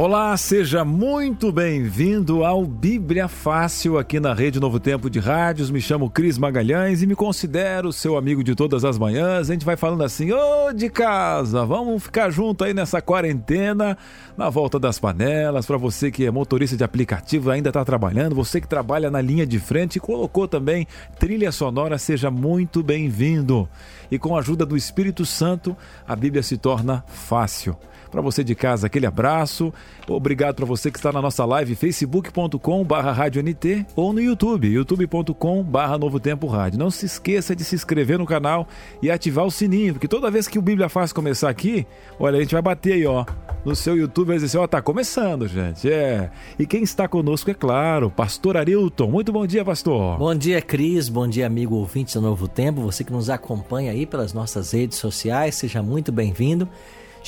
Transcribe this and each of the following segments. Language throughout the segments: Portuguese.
Olá, seja muito bem-vindo ao Bíblia Fácil aqui na Rede Novo Tempo de Rádios. Me chamo Cris Magalhães e me considero seu amigo de todas as manhãs. A gente vai falando assim: ô de casa, vamos ficar junto aí nessa quarentena, na volta das panelas. Para você que é motorista de aplicativo, ainda está trabalhando, você que trabalha na linha de frente e colocou também trilha sonora, seja muito bem-vindo. E com a ajuda do Espírito Santo, a Bíblia se torna fácil. Para você de casa, aquele abraço. Obrigado para você que está na nossa live facebook.com barra NT ou no YouTube, youtube.com barra Novo Tempo Rádio. Não se esqueça de se inscrever no canal e ativar o sininho, porque toda vez que o Bíblia Fácil começar aqui, olha, a gente vai bater aí, ó, no seu YouTube, vai dizer assim, ó, tá começando, gente, é. E quem está conosco, é claro, Pastor Arilton. Muito bom dia, pastor. Bom dia, Cris, bom dia, amigo ouvinte do Novo Tempo, você que nos acompanha aí pelas nossas redes sociais, seja muito bem-vindo.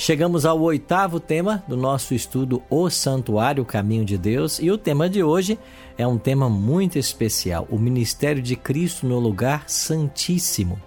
Chegamos ao oitavo tema do nosso estudo O Santuário, o Caminho de Deus, e o tema de hoje é um tema muito especial: o ministério de Cristo no lugar santíssimo.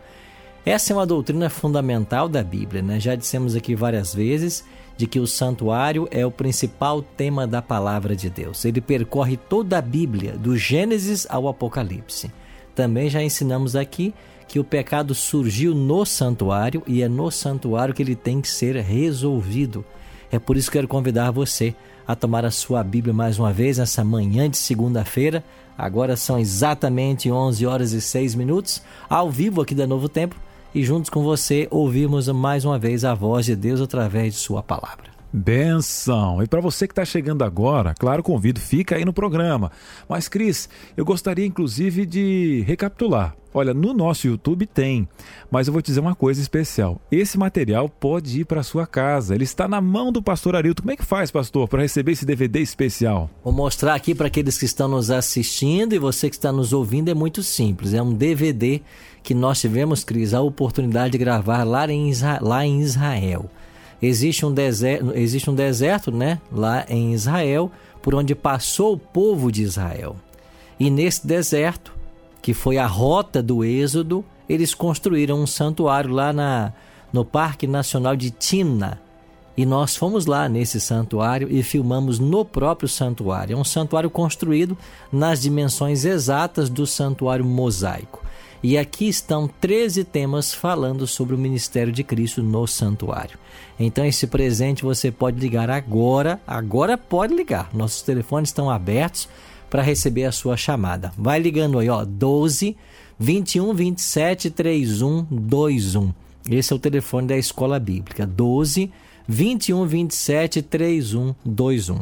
Essa é uma doutrina fundamental da Bíblia, né? Já dissemos aqui várias vezes de que o santuário é o principal tema da palavra de Deus. Ele percorre toda a Bíblia, do Gênesis ao Apocalipse. Também já ensinamos aqui que o pecado surgiu no santuário e é no santuário que ele tem que ser resolvido. É por isso que quero convidar você a tomar a sua Bíblia mais uma vez nessa manhã de segunda-feira. Agora são exatamente 11 horas e 6 minutos, ao vivo aqui da Novo Tempo, e juntos com você ouvimos mais uma vez a voz de Deus através de sua palavra. Benção! E para você que está chegando agora, claro, convido, fica aí no programa. Mas, Cris, eu gostaria inclusive de recapitular. Olha, no nosso YouTube tem, mas eu vou te dizer uma coisa especial. Esse material pode ir para sua casa. Ele está na mão do pastor Arilton. Como é que faz, pastor, para receber esse DVD especial? Vou mostrar aqui para aqueles que estão nos assistindo e você que está nos ouvindo. É muito simples. É um DVD que nós tivemos, Cris, a oportunidade de gravar lá em, lá em Israel. Existe um deserto, existe um deserto, né, lá em Israel, por onde passou o povo de Israel. E nesse deserto, que foi a rota do Êxodo, eles construíram um santuário lá na, no Parque Nacional de Timna. E nós fomos lá nesse santuário e filmamos no próprio santuário. É um santuário construído nas dimensões exatas do santuário mosaico. E aqui estão 13 temas falando sobre o ministério de Cristo no santuário. Então esse presente você pode ligar agora, agora pode ligar. Nossos telefones estão abertos para receber a sua chamada. Vai ligando aí, ó, 12 21 27 31 21. Esse é o telefone da Escola Bíblica, 12 21 27 31 21.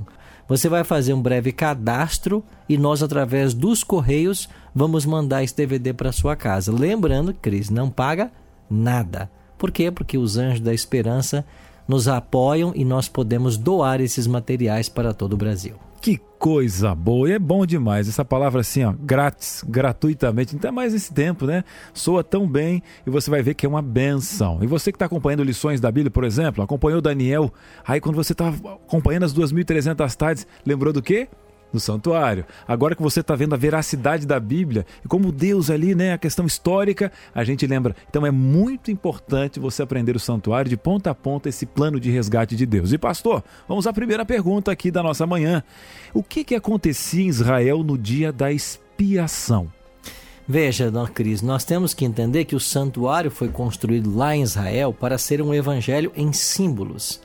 Você vai fazer um breve cadastro e nós, através dos correios, vamos mandar esse DVD para sua casa. Lembrando, Cris, não paga nada. Por quê? Porque os anjos da esperança nos apoiam e nós podemos doar esses materiais para todo o Brasil. Que coisa boa! E é bom demais essa palavra assim, ó, grátis, gratuitamente. Até mais esse tempo, né? Soa tão bem e você vai ver que é uma benção. E você que está acompanhando lições da Bíblia, por exemplo, acompanhou Daniel. Aí quando você está acompanhando as 2.300 tardes, lembrou do quê? No santuário. Agora que você está vendo a veracidade da Bíblia e como Deus ali, né, a questão histórica, a gente lembra. Então é muito importante você aprender o santuário de ponta a ponta, esse plano de resgate de Deus. E pastor, vamos à primeira pergunta aqui da nossa manhã. O que, que acontecia em Israel no dia da expiação? Veja, Dona Cris, nós temos que entender que o santuário foi construído lá em Israel para ser um evangelho em símbolos.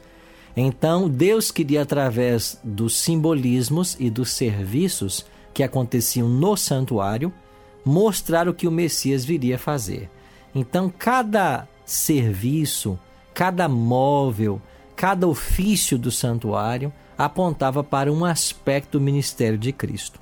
Então, Deus queria, através dos simbolismos e dos serviços que aconteciam no santuário, mostrar o que o Messias viria fazer. Então, cada serviço, cada móvel, cada ofício do santuário apontava para um aspecto do ministério de Cristo.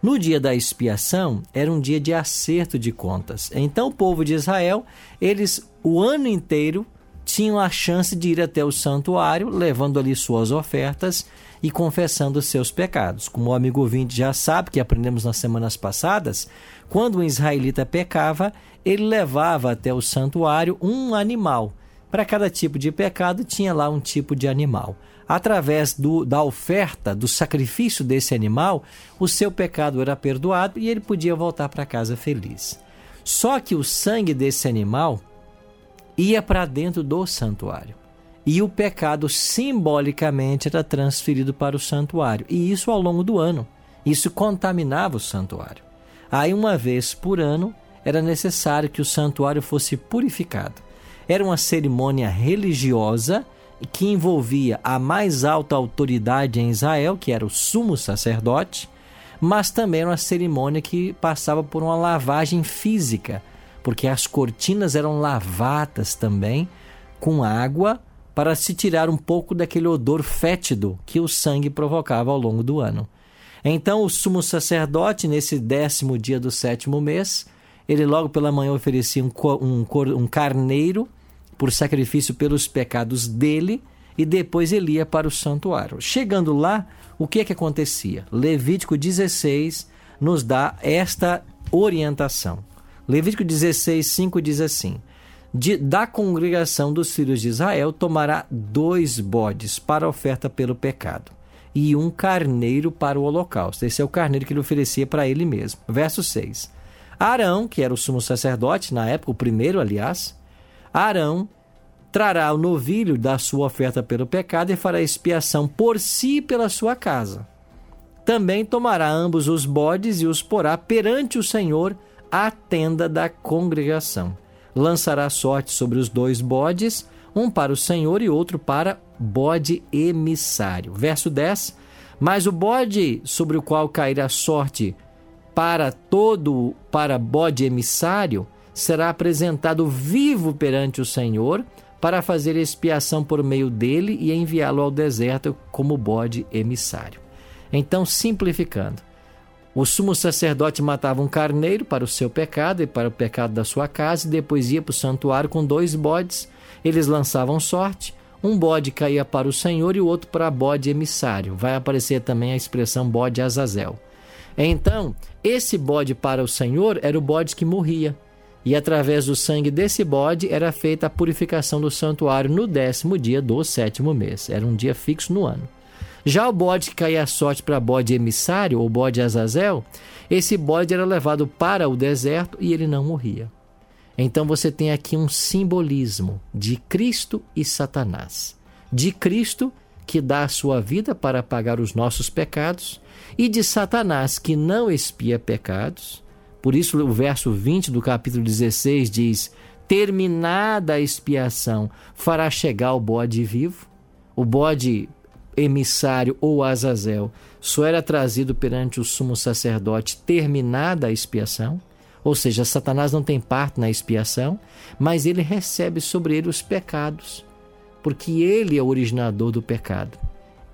No dia da expiação, era um dia de acerto de contas. Então, o povo de Israel, eles o ano inteiro tinham a chance de ir até o santuário, levando ali suas ofertas e confessando seus pecados. Como o amigo ouvinte já sabe, que aprendemos nas semanas passadas, quando um israelita pecava, ele levava até o santuário um animal. Para cada tipo de pecado, tinha lá um tipo de animal. Através do, da oferta, do sacrifício desse animal, o seu pecado era perdoado e ele podia voltar para casa feliz. Só que o sangue desse animal ia para dentro do santuário. E o pecado simbolicamente era transferido para o santuário. E isso ao longo do ano. Isso contaminava o santuário. Aí, uma vez por ano, era necessário que o santuário fosse purificado. Era uma cerimônia religiosa que envolvia a mais alta autoridade em Israel, que era o sumo sacerdote, mas também era uma cerimônia que passava por uma lavagem física, porque as cortinas eram lavadas também com água para se tirar um pouco daquele odor fétido que o sangue provocava ao longo do ano. Então, o sumo sacerdote, nesse décimo dia do sétimo mês, ele logo pela manhã oferecia um, um, um carneiro por sacrifício pelos pecados dele e depois ele ia para o santuário. Chegando lá, o que é que acontecia? Levítico 16 nos dá esta orientação. Levítico 16, 5 diz assim: de, da congregação dos filhos de Israel tomará dois bodes para oferta pelo pecado e um carneiro para o holocausto. Esse é o carneiro que ele oferecia para ele mesmo. Verso 6. Arão, que era o sumo sacerdote na época, o primeiro, aliás, Arão trará o novilho da sua oferta pelo pecado e fará expiação por si e pela sua casa. Também tomará ambos os bodes e os porá perante o Senhor à tenda da congregação. Lançará sorte sobre os dois bodes, um para o Senhor e outro para bode emissário. Verso 10: Mas o bode sobre o qual cair a sorte para todo para bode emissário será apresentado vivo perante o Senhor para fazer expiação por meio dele e enviá-lo ao deserto como bode emissário. Então, simplificando, o sumo sacerdote matava um carneiro para o seu pecado e para o pecado da sua casa, e depois ia para o santuário com dois bodes. Eles lançavam sorte. Um bode caía para o Senhor e o outro para bode emissário. Vai aparecer também a expressão bode Azazel. Então, esse bode para o Senhor era o bode que morria. E através do sangue desse bode era feita a purificação do santuário no décimo dia do sétimo mês. Era um dia fixo no ano. Já o bode que caía a sorte para bode emissário, ou bode Azazel, esse bode era levado para o deserto e ele não morria. Então você tem aqui um simbolismo de Cristo e Satanás. De Cristo, que dá a sua vida para pagar os nossos pecados, e de Satanás, que não expia pecados. Por isso, o verso 20 do capítulo 16 diz: Terminada a expiação, fará chegar o bode vivo. O bode emissário ou Azazel só era trazido perante o sumo sacerdote terminada a expiação. Ou seja, Satanás não tem parte na expiação, mas ele recebe sobre ele os pecados, porque ele é o originador do pecado.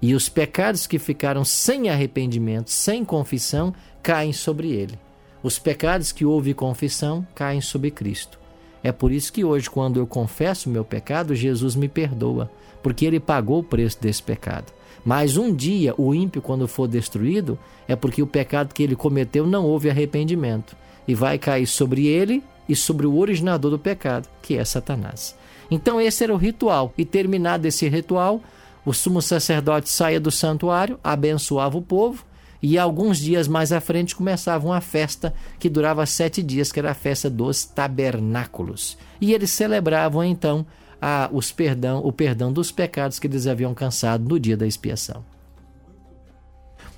E os pecados que ficaram sem arrependimento, sem confissão, caem sobre ele. Os pecados que houve confissão caem sobre Cristo. É por isso que hoje, quando eu confesso o meu pecado, Jesus me perdoa, porque ele pagou o preço desse pecado. Mas um dia, o ímpio, quando for destruído, é porque o pecado que ele cometeu não houve arrependimento. E vai cair sobre ele e sobre o originador do pecado, que é Satanás. Então, esse era o ritual. E terminado esse ritual, o sumo sacerdote saía do santuário, abençoava o povo, e alguns dias mais à frente começava uma festa que durava sete dias, que era a festa dos tabernáculos. E eles celebravam então a, os perdão, o perdão dos pecados que eles haviam alcançado no dia da expiação.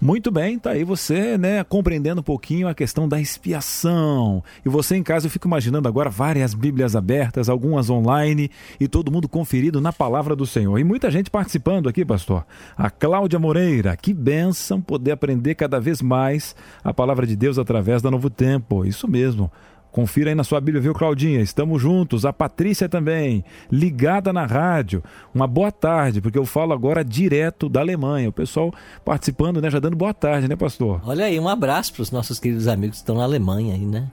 Muito bem, tá aí você, né, compreendendo um pouquinho a questão da expiação. E você em casa, eu fico imaginando agora várias Bíblias abertas, algumas online e todo mundo conferido na palavra do Senhor. E muita gente participando aqui, pastor. A Cláudia Moreira, que bênção poder aprender cada vez mais a palavra de Deus através da Novo Tempo. Isso mesmo. Confira aí na sua Bíblia, viu, Claudinha? Estamos juntos. A Patrícia também, ligada na rádio. Uma boa tarde, porque eu falo agora direto da Alemanha. O pessoal participando, né? Já dando boa tarde, né, pastor? Olha aí, um abraço para os nossos queridos amigos que estão na Alemanha aí, né?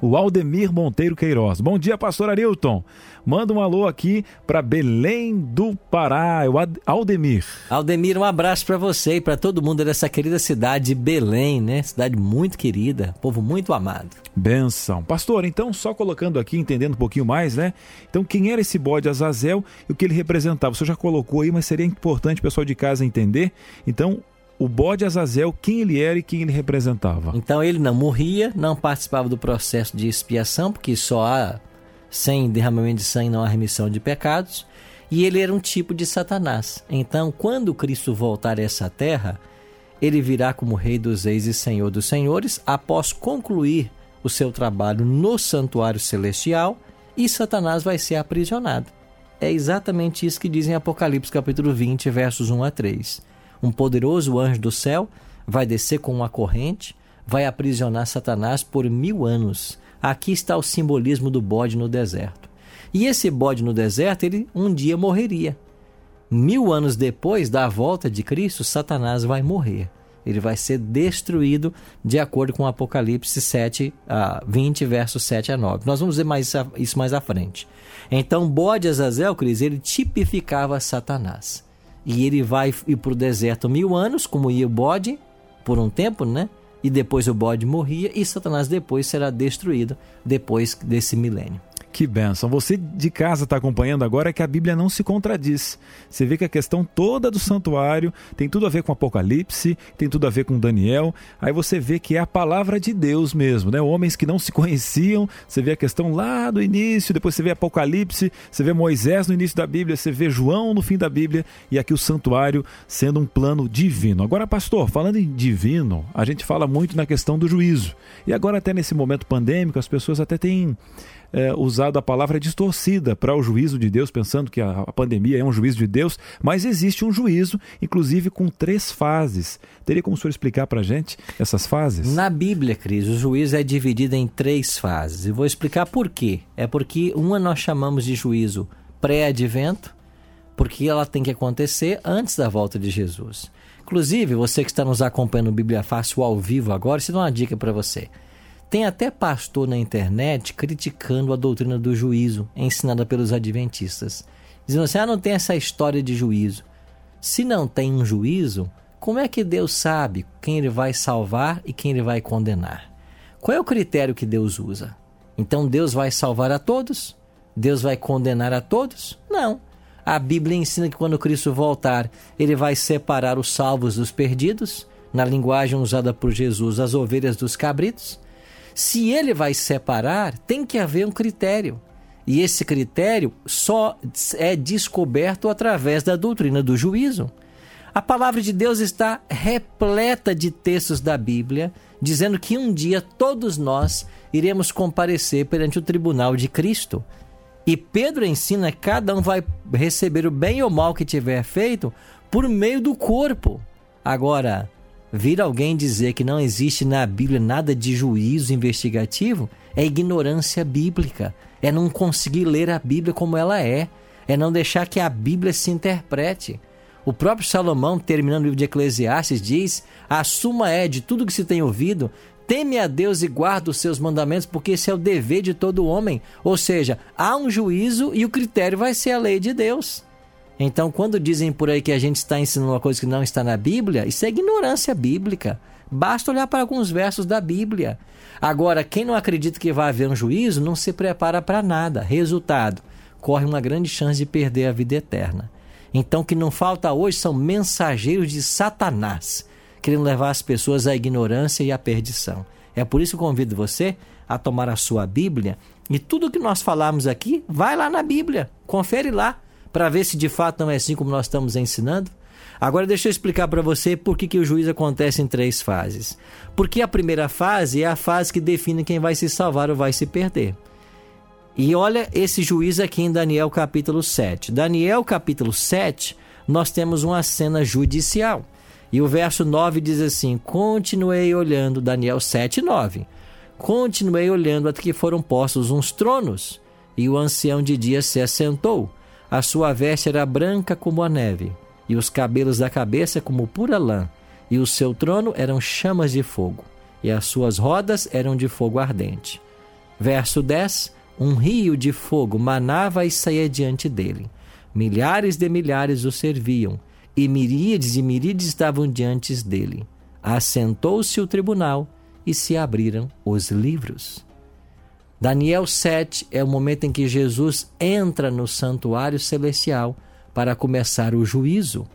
O Aldemir Monteiro Queiroz. Bom dia, pastor Arilton. Manda um alô aqui para Belém do Pará, o Aldemir. Aldemir, um abraço para você e para todo mundo dessa querida cidade Belém, né? Cidade muito querida, povo muito amado. Benção. Pastor, então só colocando aqui, entendendo um pouquinho mais, né? Então, quem era esse bode Azazel e o que ele representava? Você já colocou aí, mas seria importante o pessoal de casa entender. Então, o bode Azazel, quem ele era e quem ele representava. Então ele não morria, não participava do processo de expiação, porque só há sem derramamento de sangue não há remissão de pecados, e ele era um tipo de Satanás. Então, quando Cristo voltar a essa terra, ele virá como Rei dos Reis e Senhor dos Senhores, após concluir o seu trabalho no santuário celestial, e Satanás vai ser aprisionado. É exatamente isso que diz em Apocalipse capítulo 20, versos 1 a 3 um poderoso anjo do céu vai descer com uma corrente, vai aprisionar Satanás por mil anos. Aqui está o simbolismo do bode no deserto. E esse bode no deserto, ele um dia morreria. Mil anos depois da volta de Cristo, Satanás vai morrer. Ele vai ser destruído de acordo com Apocalipse 7, a 20, versos 7 a 9. Nós vamos ver mais isso mais à frente. Então, bode Azazel, Cris, ele tipificava Satanás e ele vai ir para o deserto mil anos, como ia o bode, por um tempo, né? E depois o bode morria e Satanás depois será destruído depois desse milênio. Que benção. Você de casa está acompanhando agora que a Bíblia não se contradiz. Você vê que a questão toda do santuário tem tudo a ver com Apocalipse, tem tudo a ver com Daniel. Aí você vê que é a palavra de Deus mesmo, né? Homens que não se conheciam. Você vê a questão lá do início, depois você vê Apocalipse, você vê Moisés no início da Bíblia, você vê João no fim da Bíblia e aqui o santuário sendo um plano divino. Agora, pastor, falando em divino, a gente fala muito na questão do juízo. E agora até nesse momento pandêmico, as pessoas até têm é, usado a palavra distorcida para o juízo de Deus, pensando que a, a pandemia é um juízo de Deus, mas existe um juízo, inclusive com três fases. Teria como o senhor explicar para a gente essas fases? Na Bíblia, Cris, o juízo é dividido em três fases. E vou explicar por quê. É porque uma nós chamamos de juízo pré-advento, porque ela tem que acontecer antes da volta de Jesus. Inclusive, você que está nos acompanhando no Bíblia Fácil ao vivo agora, isso dá uma dica para você. Tem até pastor na internet criticando a doutrina do juízo ensinada pelos adventistas. Dizendo assim: ah, não tem essa história de juízo. Se não tem um juízo, como é que Deus sabe quem ele vai salvar e quem ele vai condenar? Qual é o critério que Deus usa? Então Deus vai salvar a todos? Deus vai condenar a todos? Não. A Bíblia ensina que quando Cristo voltar, ele vai separar os salvos dos perdidos, na linguagem usada por Jesus, as ovelhas dos cabritos. Se ele vai separar, tem que haver um critério. E esse critério só é descoberto através da doutrina do juízo. A palavra de Deus está repleta de textos da Bíblia dizendo que um dia todos nós iremos comparecer perante o tribunal de Cristo. E Pedro ensina que cada um vai receber o bem ou mal que tiver feito por meio do corpo. Agora, Vir alguém dizer que não existe na Bíblia nada de juízo investigativo é ignorância bíblica, é não conseguir ler a Bíblia como ela é, é não deixar que a Bíblia se interprete. O próprio Salomão, terminando o livro de Eclesiastes, diz: A suma é de tudo que se tem ouvido, teme a Deus e guarda os seus mandamentos, porque esse é o dever de todo homem. Ou seja, há um juízo e o critério vai ser a lei de Deus. Então, quando dizem por aí que a gente está ensinando uma coisa que não está na Bíblia, isso é ignorância bíblica. Basta olhar para alguns versos da Bíblia. Agora, quem não acredita que vai haver um juízo, não se prepara para nada. Resultado: corre uma grande chance de perder a vida eterna. Então, o que não falta hoje são mensageiros de Satanás, querendo levar as pessoas à ignorância e à perdição. É por isso que convido você a tomar a sua Bíblia e tudo que nós falamos aqui, vai lá na Bíblia, confere lá para ver se de fato não é assim como nós estamos ensinando? Agora deixa eu explicar para você por que, que o juízo acontece em três fases. Porque a primeira fase é a fase que define quem vai se salvar ou vai se perder. E olha esse juízo aqui em Daniel capítulo 7. Daniel capítulo 7, nós temos uma cena judicial. E o verso 9 diz assim: Continuei olhando, Daniel 7, 9. Continuei olhando até que foram postos uns tronos, e o ancião de dia se assentou a sua veste era branca como a neve, e os cabelos da cabeça como pura lã, e o seu trono eram chamas de fogo, e as suas rodas eram de fogo ardente. Verso 10: Um rio de fogo manava e saía diante dele. Milhares de milhares o serviam, e miríades e miríades estavam diante dele. Assentou-se o tribunal e se abriram os livros. Daniel 7 é o momento em que Jesus entra no santuário celestial para começar o juízo.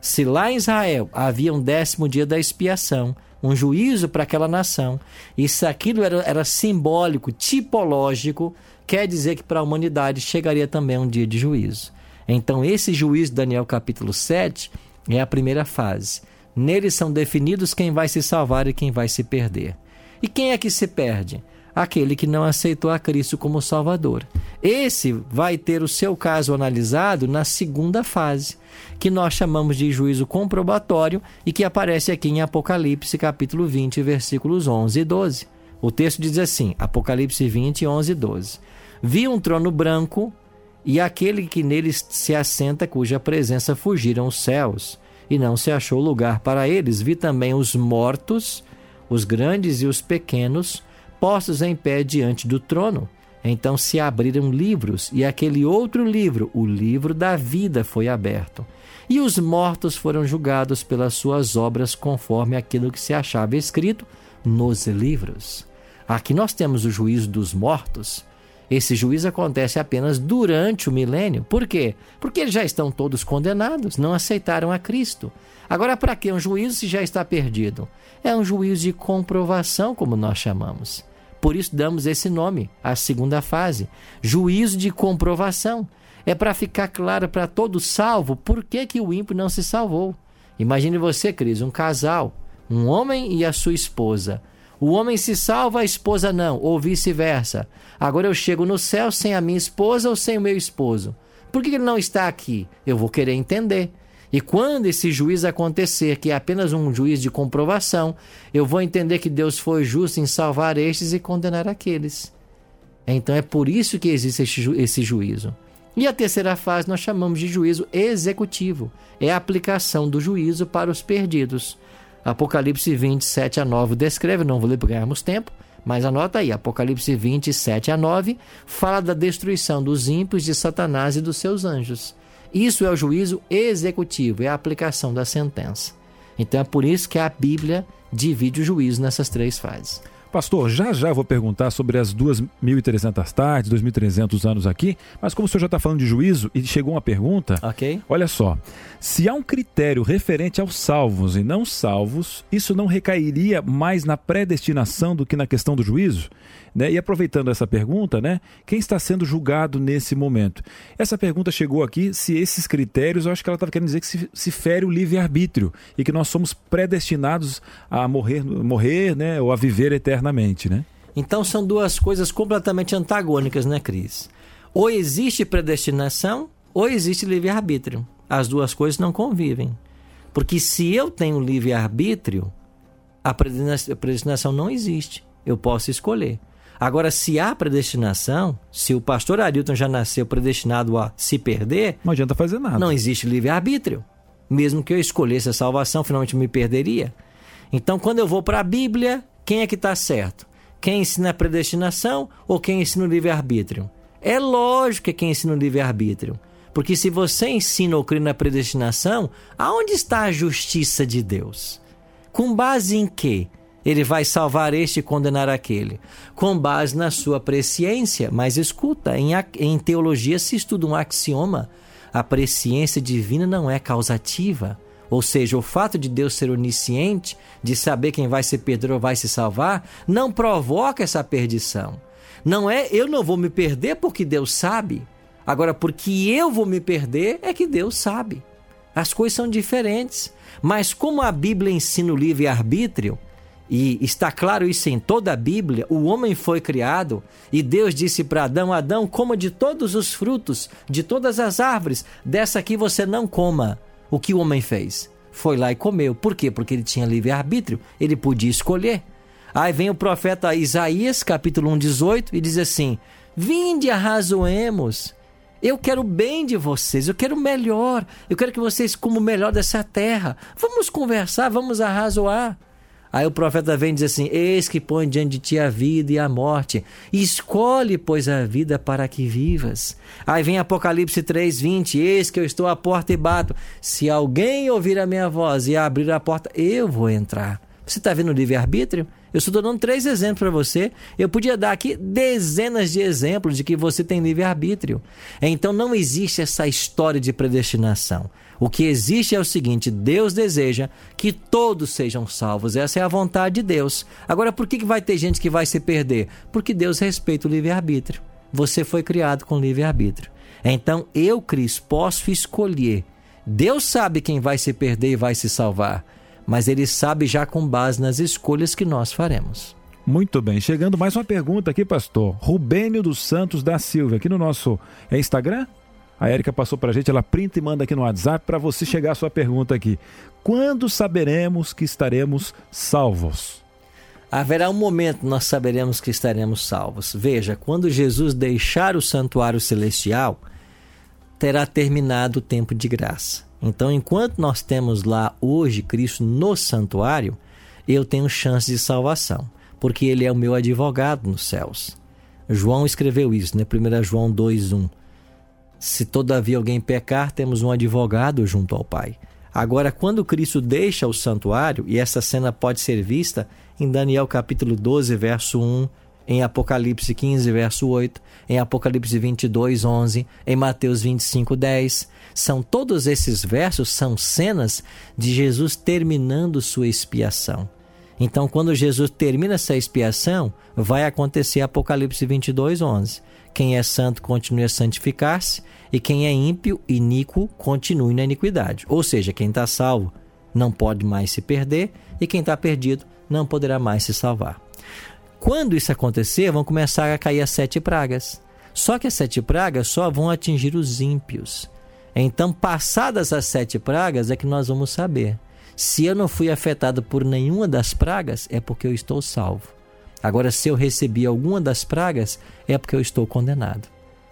Se lá em Israel havia um décimo dia da expiação, um juízo para aquela nação, se aquilo era, era simbólico, tipológico, quer dizer que para a humanidade chegaria também um dia de juízo. Então, esse juízo, Daniel capítulo 7, é a primeira fase. Nele são definidos quem vai se salvar e quem vai se perder. E quem é que se perde? Aquele que não aceitou a Cristo como Salvador. Esse vai ter o seu caso analisado na segunda fase, que nós chamamos de juízo comprobatório e que aparece aqui em Apocalipse, capítulo 20, versículos 11 e 12. O texto diz assim: Apocalipse 20, 11 e 12. Vi um trono branco e aquele que nele se assenta, cuja presença fugiram os céus, e não se achou lugar para eles. Vi também os mortos, os grandes e os pequenos, postos em pé diante do trono. Então se abriram livros, e aquele outro livro, o livro da vida, foi aberto. E os mortos foram julgados pelas suas obras, conforme aquilo que se achava escrito nos livros. Aqui nós temos o juízo dos mortos. Esse juízo acontece apenas durante o milênio. Por quê? Porque eles já estão todos condenados, não aceitaram a Cristo. Agora, para que um juízo se já está perdido? É um juízo de comprovação, como nós chamamos. Por isso damos esse nome, a segunda fase, juízo de comprovação. É para ficar claro para todo salvo por que, que o ímpio não se salvou. Imagine você, Cris, um casal, um homem e a sua esposa. O homem se salva, a esposa não, ou vice-versa. Agora eu chego no céu sem a minha esposa ou sem o meu esposo. Por que ele não está aqui? Eu vou querer entender. E quando esse juiz acontecer, que é apenas um juiz de comprovação, eu vou entender que Deus foi justo em salvar estes e condenar aqueles. Então é por isso que existe esse, ju esse juízo. E a terceira fase nós chamamos de juízo executivo. É a aplicação do juízo para os perdidos. Apocalipse 27 a 9 descreve, não vou ler porque ganharmos tempo, mas anota aí, Apocalipse 27 a 9 fala da destruição dos ímpios de Satanás e dos seus anjos. Isso é o juízo executivo, é a aplicação da sentença. Então é por isso que a Bíblia divide o juízo nessas três fases. Pastor, já já vou perguntar sobre as 2.300 tardes, 2.300 anos aqui, mas como o senhor já está falando de juízo e chegou uma pergunta, Ok. olha só, se há um critério referente aos salvos e não salvos, isso não recairia mais na predestinação do que na questão do juízo? Né? E aproveitando essa pergunta, né, quem está sendo julgado nesse momento? Essa pergunta chegou aqui se esses critérios, eu acho que ela estava querendo dizer que se, se fere o livre-arbítrio e que nós somos predestinados a morrer, morrer né, ou a viver eternamente. Né? Então são duas coisas completamente antagônicas, né, Cris? Ou existe predestinação ou existe livre-arbítrio. As duas coisas não convivem. Porque se eu tenho livre-arbítrio, a predestinação não existe. Eu posso escolher. Agora, se há predestinação, se o pastor Arilton já nasceu predestinado a se perder, Não adianta fazer nada. não existe livre-arbítrio. Mesmo que eu escolhesse a salvação, finalmente me perderia. Então, quando eu vou para a Bíblia, quem é que está certo? Quem ensina a predestinação ou quem ensina o livre-arbítrio? É lógico que é quem ensina o livre-arbítrio. Porque se você ensina ou crê na predestinação, aonde está a justiça de Deus? Com base em quê? Ele vai salvar este e condenar aquele. Com base na sua presciência. Mas escuta, em, em teologia se estuda um axioma. A presciência divina não é causativa. Ou seja, o fato de Deus ser onisciente, de saber quem vai se perder ou vai se salvar, não provoca essa perdição. Não é eu não vou me perder porque Deus sabe. Agora, porque eu vou me perder é que Deus sabe. As coisas são diferentes. Mas como a Bíblia ensina o livre-arbítrio, e está claro isso em toda a Bíblia, o homem foi criado e Deus disse para Adão: Adão, coma de todos os frutos, de todas as árvores, dessa aqui você não coma. O que o homem fez? Foi lá e comeu. Por quê? Porque ele tinha livre-arbítrio, ele podia escolher. Aí vem o profeta Isaías, capítulo 1, 18, e diz assim: Vinde, arrazoemos. Eu quero bem de vocês, eu quero melhor, eu quero que vocês comam melhor dessa terra. Vamos conversar, vamos arrazoar. Aí o profeta vem e diz assim: Eis que põe diante de ti a vida e a morte. Escolhe, pois, a vida para que vivas. Aí vem Apocalipse 3:20: Eis que eu estou à porta e bato. Se alguém ouvir a minha voz e abrir a porta, eu vou entrar. Você está vendo o livre-arbítrio? Eu estou dando três exemplos para você. Eu podia dar aqui dezenas de exemplos de que você tem livre-arbítrio. Então não existe essa história de predestinação. O que existe é o seguinte: Deus deseja que todos sejam salvos. Essa é a vontade de Deus. Agora, por que vai ter gente que vai se perder? Porque Deus respeita o livre-arbítrio. Você foi criado com livre-arbítrio. Então, eu, Cris, posso escolher. Deus sabe quem vai se perder e vai se salvar, mas Ele sabe já com base nas escolhas que nós faremos. Muito bem, chegando mais uma pergunta aqui, pastor. Rubênio dos Santos da Silva, aqui no nosso é Instagram? A Érica passou para a gente, ela printa e manda aqui no WhatsApp para você chegar a sua pergunta aqui. Quando saberemos que estaremos salvos? Haverá um momento nós saberemos que estaremos salvos. Veja, quando Jesus deixar o santuário celestial, terá terminado o tempo de graça. Então, enquanto nós temos lá hoje Cristo no santuário, eu tenho chance de salvação, porque ele é o meu advogado nos céus. João escreveu isso, né? 1 João 2:1. Se todavia alguém pecar, temos um advogado junto ao Pai. Agora, quando Cristo deixa o santuário, e essa cena pode ser vista em Daniel capítulo 12, verso 1, em Apocalipse 15, verso 8, em Apocalipse 22, 11, em Mateus 25, 10. São todos esses versos são cenas de Jesus terminando sua expiação. Então, quando Jesus termina essa expiação, vai acontecer Apocalipse 22, 11. Quem é santo continue a santificar-se, e quem é ímpio, iníquo, continue na iniquidade. Ou seja, quem está salvo não pode mais se perder, e quem está perdido não poderá mais se salvar. Quando isso acontecer, vão começar a cair as sete pragas. Só que as sete pragas só vão atingir os ímpios. Então, passadas as sete pragas, é que nós vamos saber. Se eu não fui afetado por nenhuma das pragas, é porque eu estou salvo. Agora, se eu recebi alguma das pragas, é porque eu estou condenado.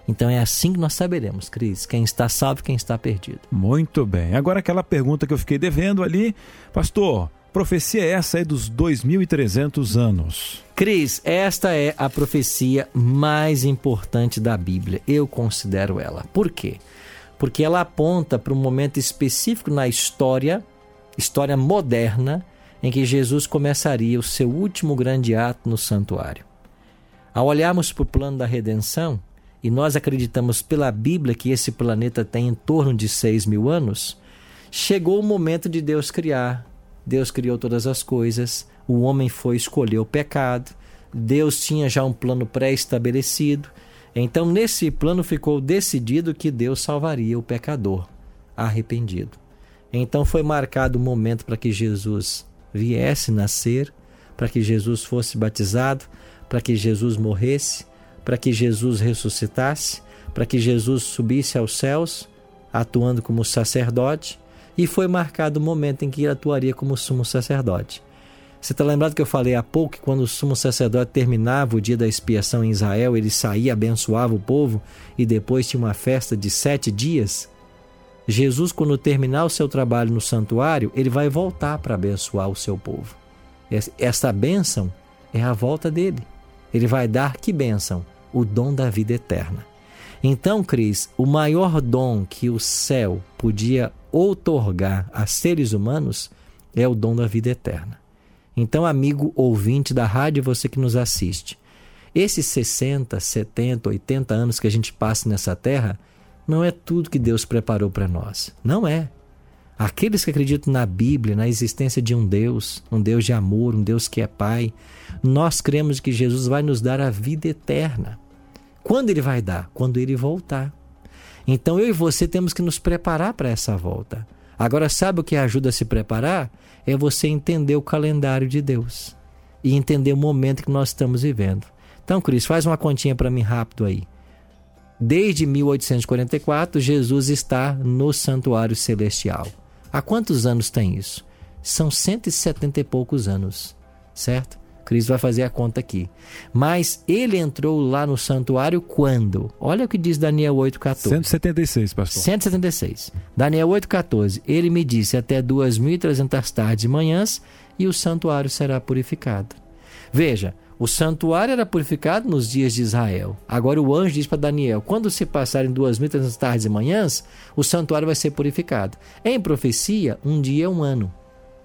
Então é assim que nós saberemos, Cris, quem está salvo e quem está perdido. Muito bem. Agora aquela pergunta que eu fiquei devendo ali, pastor, profecia é essa é dos 2300 anos. Cris, esta é a profecia mais importante da Bíblia. Eu considero ela. Por quê? Porque ela aponta para um momento específico na história, história moderna, em que Jesus começaria o seu último grande ato no santuário. Ao olharmos para o plano da redenção, e nós acreditamos pela Bíblia que esse planeta tem em torno de 6 mil anos, chegou o momento de Deus criar. Deus criou todas as coisas, o homem foi escolher o pecado, Deus tinha já um plano pré-estabelecido. Então, nesse plano ficou decidido que Deus salvaria o pecador arrependido. Então, foi marcado o momento para que Jesus viesse nascer, para que Jesus fosse batizado, para que Jesus morresse, para que Jesus ressuscitasse, para que Jesus subisse aos céus, atuando como sacerdote, e foi marcado o momento em que ele atuaria como sumo sacerdote. Você está lembrado que eu falei há pouco que quando o sumo sacerdote terminava o dia da expiação em Israel, ele saía, abençoava o povo e depois tinha uma festa de sete dias? Jesus, quando terminar o seu trabalho no santuário, ele vai voltar para abençoar o seu povo. Esta bênção é a volta dele. Ele vai dar que bênção? O dom da vida eterna. Então, Cris, o maior dom que o céu podia outorgar a seres humanos é o dom da vida eterna. Então, amigo ouvinte da rádio, você que nos assiste, esses 60, 70, 80 anos que a gente passa nessa terra, não é tudo que Deus preparou para nós. Não é. Aqueles que acreditam na Bíblia, na existência de um Deus, um Deus de amor, um Deus que é Pai, nós cremos que Jesus vai nos dar a vida eterna. Quando Ele vai dar? Quando Ele voltar. Então eu e você temos que nos preparar para essa volta. Agora, sabe o que ajuda a se preparar? É você entender o calendário de Deus e entender o momento que nós estamos vivendo. Então, Cris, faz uma continha para mim rápido aí. Desde 1844, Jesus está no santuário celestial. Há quantos anos tem isso? São 170 e poucos anos, certo? Cristo vai fazer a conta aqui. Mas ele entrou lá no santuário quando? Olha o que diz Daniel 8,14. 176, pastor. 176. Daniel 8,14. Ele me disse: Até 2.300 tardes e manhãs e o santuário será purificado. Veja, o santuário era purificado nos dias de Israel. Agora o anjo diz para Daniel: quando se passarem duas mil tardes e manhãs, o santuário vai ser purificado. Em profecia, um dia é um ano.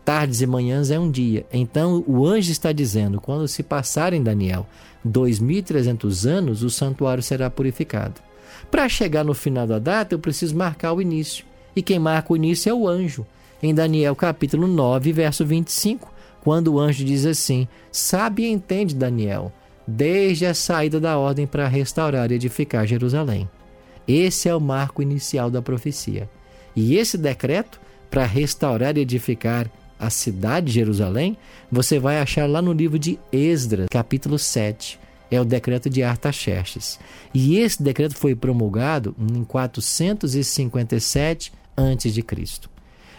Tardes e manhãs é um dia. Então o anjo está dizendo: quando se passarem, Daniel, 2.300 anos, o santuário será purificado. Para chegar no final da data, eu preciso marcar o início. E quem marca o início é o anjo. Em Daniel capítulo 9, verso 25, quando o anjo diz assim: Sabe e entende, Daniel, desde a saída da ordem para restaurar e edificar Jerusalém. Esse é o marco inicial da profecia. E esse decreto para restaurar e edificar a cidade de Jerusalém, você vai achar lá no livro de Esdras, capítulo 7. É o decreto de Artaxerxes. E esse decreto foi promulgado em 457 a.C.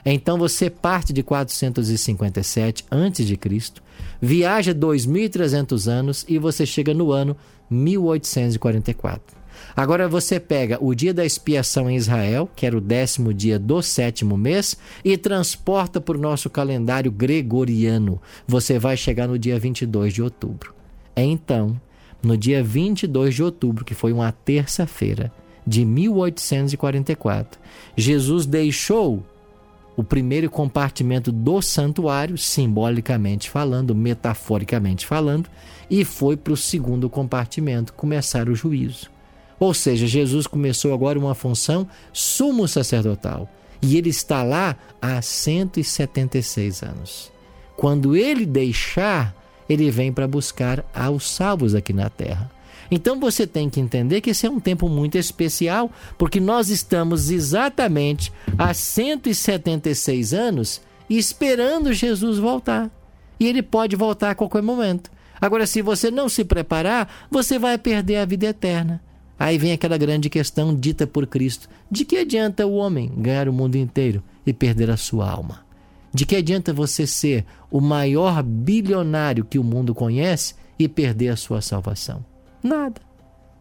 Então você parte de 457 a.C., viaja 2.300 anos e você chega no ano 1844. Agora você pega o dia da expiação em Israel, que era o décimo dia do sétimo mês, e transporta para o nosso calendário gregoriano. Você vai chegar no dia 22 de outubro. Então, no dia 22 de outubro, que foi uma terça-feira de 1844, Jesus deixou o primeiro compartimento do santuário, simbolicamente falando, metaforicamente falando, e foi para o segundo compartimento começar o juízo. Ou seja, Jesus começou agora uma função sumo sacerdotal e ele está lá há 176 anos. Quando ele deixar, ele vem para buscar aos salvos aqui na terra. Então você tem que entender que esse é um tempo muito especial, porque nós estamos exatamente há 176 anos esperando Jesus voltar. E ele pode voltar a qualquer momento. Agora, se você não se preparar, você vai perder a vida eterna. Aí vem aquela grande questão dita por Cristo: de que adianta o homem ganhar o mundo inteiro e perder a sua alma? De que adianta você ser o maior bilionário que o mundo conhece e perder a sua salvação? Nada.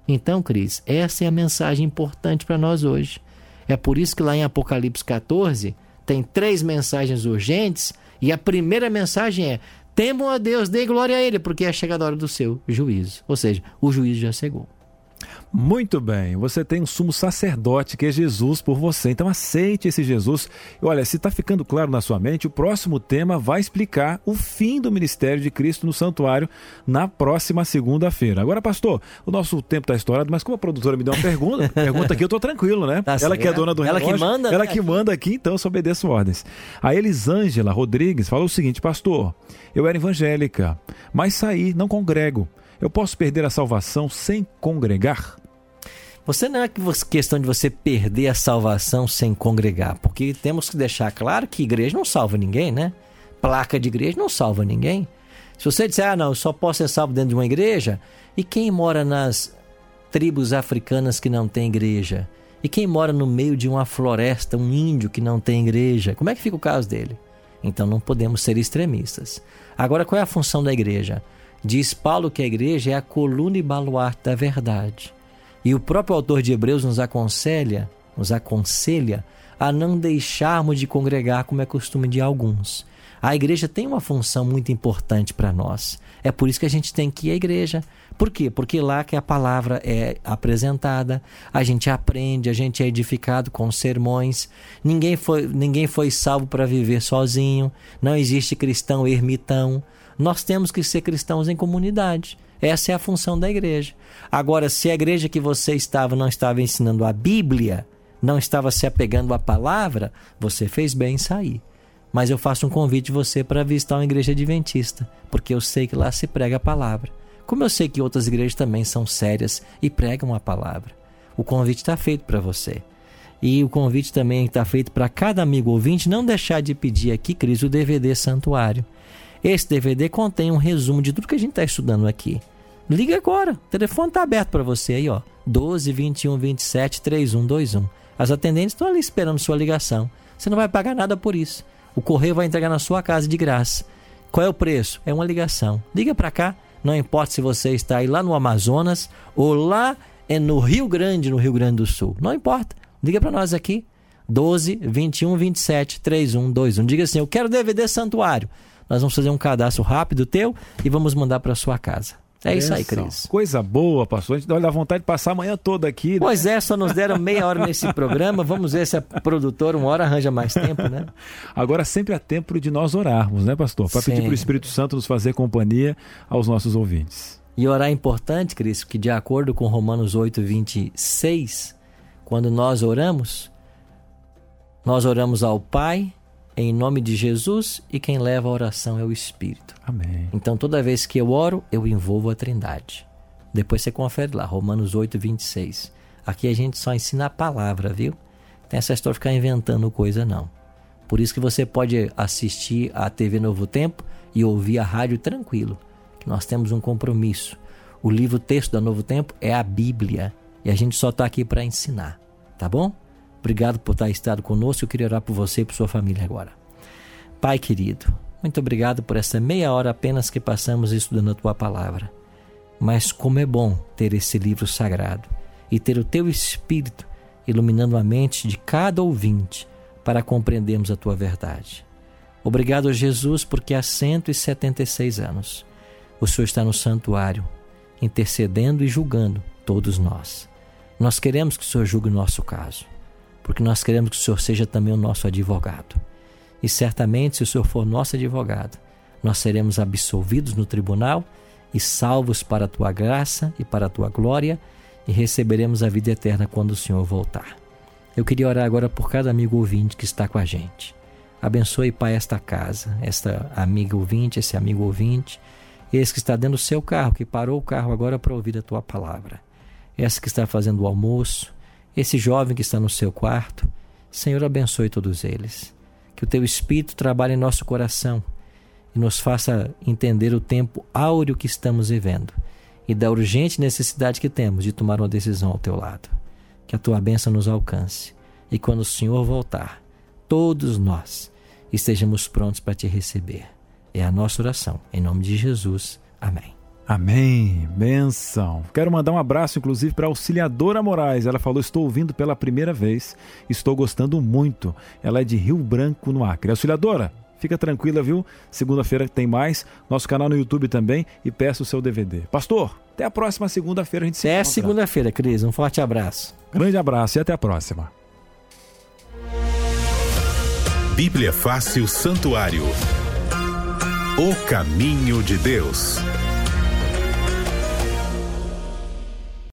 Então, Cris, essa é a mensagem importante para nós hoje. É por isso que lá em Apocalipse 14 tem três mensagens urgentes e a primeira mensagem é: temam a Deus, dê glória a Ele, porque é chegada a hora do seu juízo. Ou seja, o juízo já chegou. Muito bem, você tem um sumo sacerdote que é Jesus por você, então aceite esse Jesus. Olha, se está ficando claro na sua mente, o próximo tema vai explicar o fim do ministério de Cristo no santuário na próxima segunda-feira. Agora, pastor, o nosso tempo está estourado, mas como a produtora me deu uma pergunta, pergunta aqui, eu estou tranquilo, né? Tá ela que é dona do ela relógio, que manda, ela né? que manda aqui, então eu só obedeço ordens. A Elisângela Rodrigues falou o seguinte, pastor, eu era evangélica, mas saí, não congrego. Eu posso perder a salvação sem congregar? Você não é questão de você perder a salvação sem congregar, porque temos que deixar claro que igreja não salva ninguém, né? Placa de igreja não salva ninguém. Se você disser, ah, não, eu só posso ser salvo dentro de uma igreja, e quem mora nas tribos africanas que não tem igreja? E quem mora no meio de uma floresta, um índio que não tem igreja? Como é que fica o caso dele? Então não podemos ser extremistas. Agora, qual é a função da igreja? Diz Paulo que a igreja é a coluna e baluarte da verdade. E o próprio autor de Hebreus nos aconselha, nos aconselha a não deixarmos de congregar como é costume de alguns. A igreja tem uma função muito importante para nós. É por isso que a gente tem que ir à igreja. Por quê? Porque lá que a palavra é apresentada, a gente aprende, a gente é edificado com sermões. Ninguém foi, ninguém foi salvo para viver sozinho. Não existe cristão ermitão. Nós temos que ser cristãos em comunidade. Essa é a função da igreja. Agora, se a igreja que você estava não estava ensinando a Bíblia, não estava se apegando à palavra, você fez bem em sair. Mas eu faço um convite a você para visitar uma igreja adventista, porque eu sei que lá se prega a palavra. Como eu sei que outras igrejas também são sérias e pregam a palavra. O convite está feito para você. E o convite também está feito para cada amigo ouvinte não deixar de pedir aqui, Cris, o DVD Santuário. Esse DVD contém um resumo de tudo que a gente está estudando aqui. Liga agora, o telefone está aberto para você aí, ó. 12 21 27 3121. As atendentes estão ali esperando sua ligação. Você não vai pagar nada por isso. O correio vai entregar na sua casa de graça. Qual é o preço? É uma ligação. Liga para cá, não importa se você está aí lá no Amazonas ou lá é no Rio Grande, no Rio Grande do Sul. Não importa. Liga para nós aqui. 12 21 27 3121. Diga assim: Eu quero DVD Santuário. Nós vamos fazer um cadastro rápido teu e vamos mandar para sua casa. É isso aí, Cris. Coisa boa, pastor. A gente dá vontade de passar a manhã toda aqui. Né? Pois é, só nos deram meia hora nesse programa. Vamos ver se a produtora uma hora arranja mais tempo, né? Agora sempre há tempo de nós orarmos, né, pastor? Para pedir para o Espírito Santo nos fazer companhia aos nossos ouvintes. E orar é importante, Cris, que de acordo com Romanos 8, 26, quando nós oramos, nós oramos ao Pai em nome de Jesus e quem leva a oração é o Espírito. Amém. Então toda vez que eu oro, eu envolvo a Trindade. Depois você confere lá, Romanos 8, 26. Aqui a gente só ensina a palavra, viu? Tem essa história de ficar inventando coisa, não. Por isso que você pode assistir a TV Novo Tempo e ouvir a rádio tranquilo, que nós temos um compromisso. O livro texto da Novo Tempo é a Bíblia e a gente só está aqui para ensinar, tá bom? Obrigado por estar estado conosco. Eu queria orar por você e por sua família agora. Pai querido, muito obrigado por essa meia hora apenas que passamos estudando a tua palavra. Mas como é bom ter esse livro sagrado e ter o teu Espírito iluminando a mente de cada ouvinte para compreendermos a tua verdade. Obrigado, Jesus, porque há 176 anos o Senhor está no santuário, intercedendo e julgando todos nós. Nós queremos que o Senhor julgue o nosso caso porque nós queremos que o Senhor seja também o nosso advogado. E certamente, se o Senhor for nosso advogado, nós seremos absolvidos no tribunal e salvos para a tua graça e para a tua glória e receberemos a vida eterna quando o Senhor voltar. Eu queria orar agora por cada amigo ouvinte que está com a gente. Abençoe, Pai, esta casa, esta amiga ouvinte, esse amigo ouvinte, esse que está dentro do seu carro, que parou o carro agora para ouvir a tua palavra. Essa que está fazendo o almoço, esse jovem que está no seu quarto, Senhor, abençoe todos eles. Que o teu Espírito trabalhe em nosso coração e nos faça entender o tempo áureo que estamos vivendo e da urgente necessidade que temos de tomar uma decisão ao teu lado. Que a tua bênção nos alcance e quando o Senhor voltar, todos nós estejamos prontos para te receber. É a nossa oração. Em nome de Jesus. Amém. Amém. Benção. Quero mandar um abraço, inclusive, para a Auxiliadora Moraes. Ela falou: Estou ouvindo pela primeira vez, estou gostando muito. Ela é de Rio Branco, no Acre. Auxiliadora, fica tranquila, viu? Segunda-feira tem mais. Nosso canal no YouTube também e peça o seu DVD. Pastor, até a próxima segunda-feira a gente se Até segunda-feira, Cris. Um forte abraço. Grande abraço e até a próxima. Bíblia Fácil Santuário. O caminho de Deus.